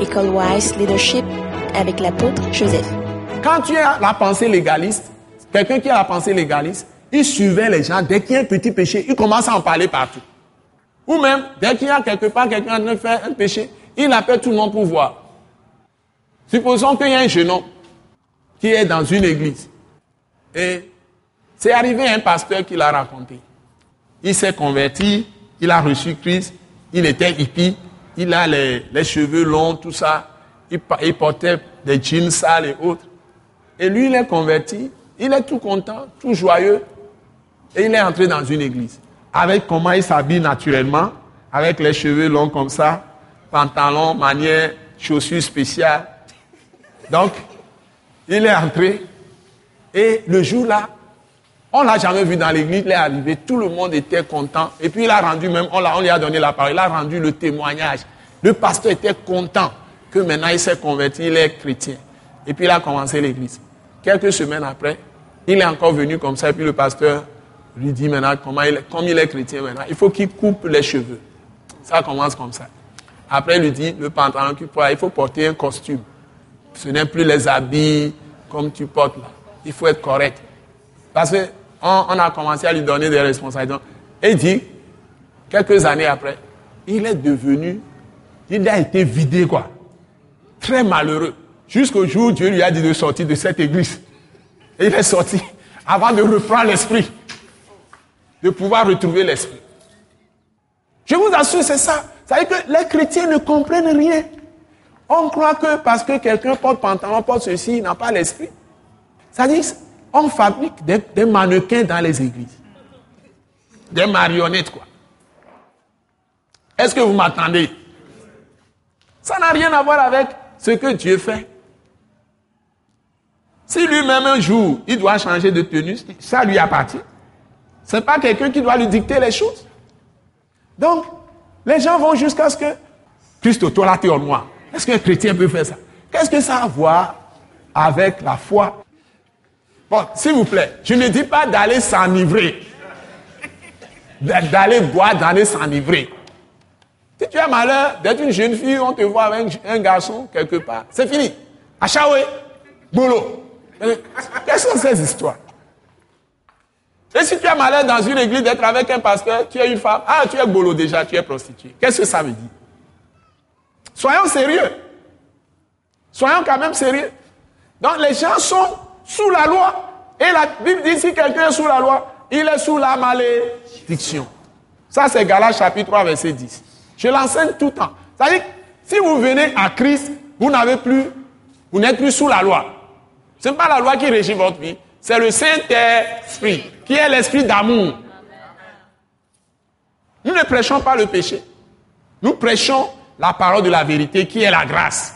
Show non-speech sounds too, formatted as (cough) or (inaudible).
École Wise Leadership avec l'apôtre Joseph. Quand tu as la pensée légaliste, quelqu'un qui a la pensée légaliste, il suivait les gens. Dès qu'il y a un petit péché, il commence à en parler partout. Ou même, dès qu'il y a quelque part quelqu'un qui fait un péché, il appelle tout le monde pour voir. Supposons qu'il y a un jeune homme qui est dans une église. Et c'est arrivé un pasteur qui l'a raconté. Il s'est converti, il a reçu Christ, il était hippie, il a les, cheveux longs, tout ça. Il, portait des jeans sales et autres. Et lui, il est converti, il est tout content, tout joyeux. Et il est entré dans une église. Avec comment il s'habille naturellement, avec les cheveux longs comme ça, pantalon, manière, chaussures spéciales. Donc, il est entré. Et le jour-là, on l'a jamais vu dans l'église, il est arrivé, tout le monde était content. Et puis il a rendu même, on, on lui a donné la parole, il a rendu le témoignage. Le pasteur était content que maintenant il s'est converti, il est chrétien. Et puis il a commencé l'église. Quelques semaines après, il est encore venu comme ça, et puis le pasteur lui dit maintenant, comment il, comme il est chrétien maintenant, il faut qu'il coupe les cheveux. Ça commence comme ça. Après, il lui dit, le pantalon qu'il il faut porter un costume. Ce n'est plus les habits comme tu portes là. Il faut être correct. Parce qu'on on a commencé à lui donner des responsabilités. Et dit, quelques années après, il est devenu, il a été vidé quoi. Très malheureux. Jusqu'au jour où Dieu lui a dit de sortir de cette église. Et il est sorti (laughs) avant de reprendre l'esprit. De pouvoir retrouver l'esprit. Je vous assure, c'est ça. Ça veut dire que les chrétiens ne comprennent rien. On croit que parce que quelqu'un porte pantalon, porte ceci, il n'a pas l'esprit. Ça dit, on fabrique des, mannequins dans les églises. Des marionnettes, quoi. Est-ce que vous m'attendez? Ça n'a rien à voir avec ce que Dieu fait. Si lui-même un jour, il doit changer de tenue, ça lui appartient. Ce n'est pas quelqu'un qui doit lui dicter les choses. Donc, les gens vont jusqu'à ce que Christ, toi là, tu es. Est-ce qu'un chrétien peut faire ça? Qu'est-ce que ça a à voir avec la foi? Bon, s'il vous plaît, je ne dis pas d'aller s'enivrer. D'aller boire, d'aller s'enivrer. Si tu as malheur d'être une jeune fille, on te voit avec un garçon quelque part, c'est fini. Achaoué, boulot. Quelles sont ces histoires? Et si tu as malheur dans une église d'être avec un pasteur, tu es une femme, ah, tu es boulot déjà, tu es prostituée. Qu'est-ce que ça veut dire? Soyons sérieux. Soyons quand même sérieux. Donc les gens sont sous la loi. Et la Bible dit si quelqu'un est sous la loi, il est sous la malédiction. Ça, c'est Galates chapitre 3, verset 10. Je l'enseigne tout le temps. C'est-à-dire, si vous venez à Christ, vous n'avez plus, vous n'êtes plus sous la loi. Ce n'est pas la loi qui régit votre vie, c'est le Saint-Esprit, qui est l'esprit d'amour. Nous ne prêchons pas le péché. Nous prêchons la parole de la vérité qui est la grâce.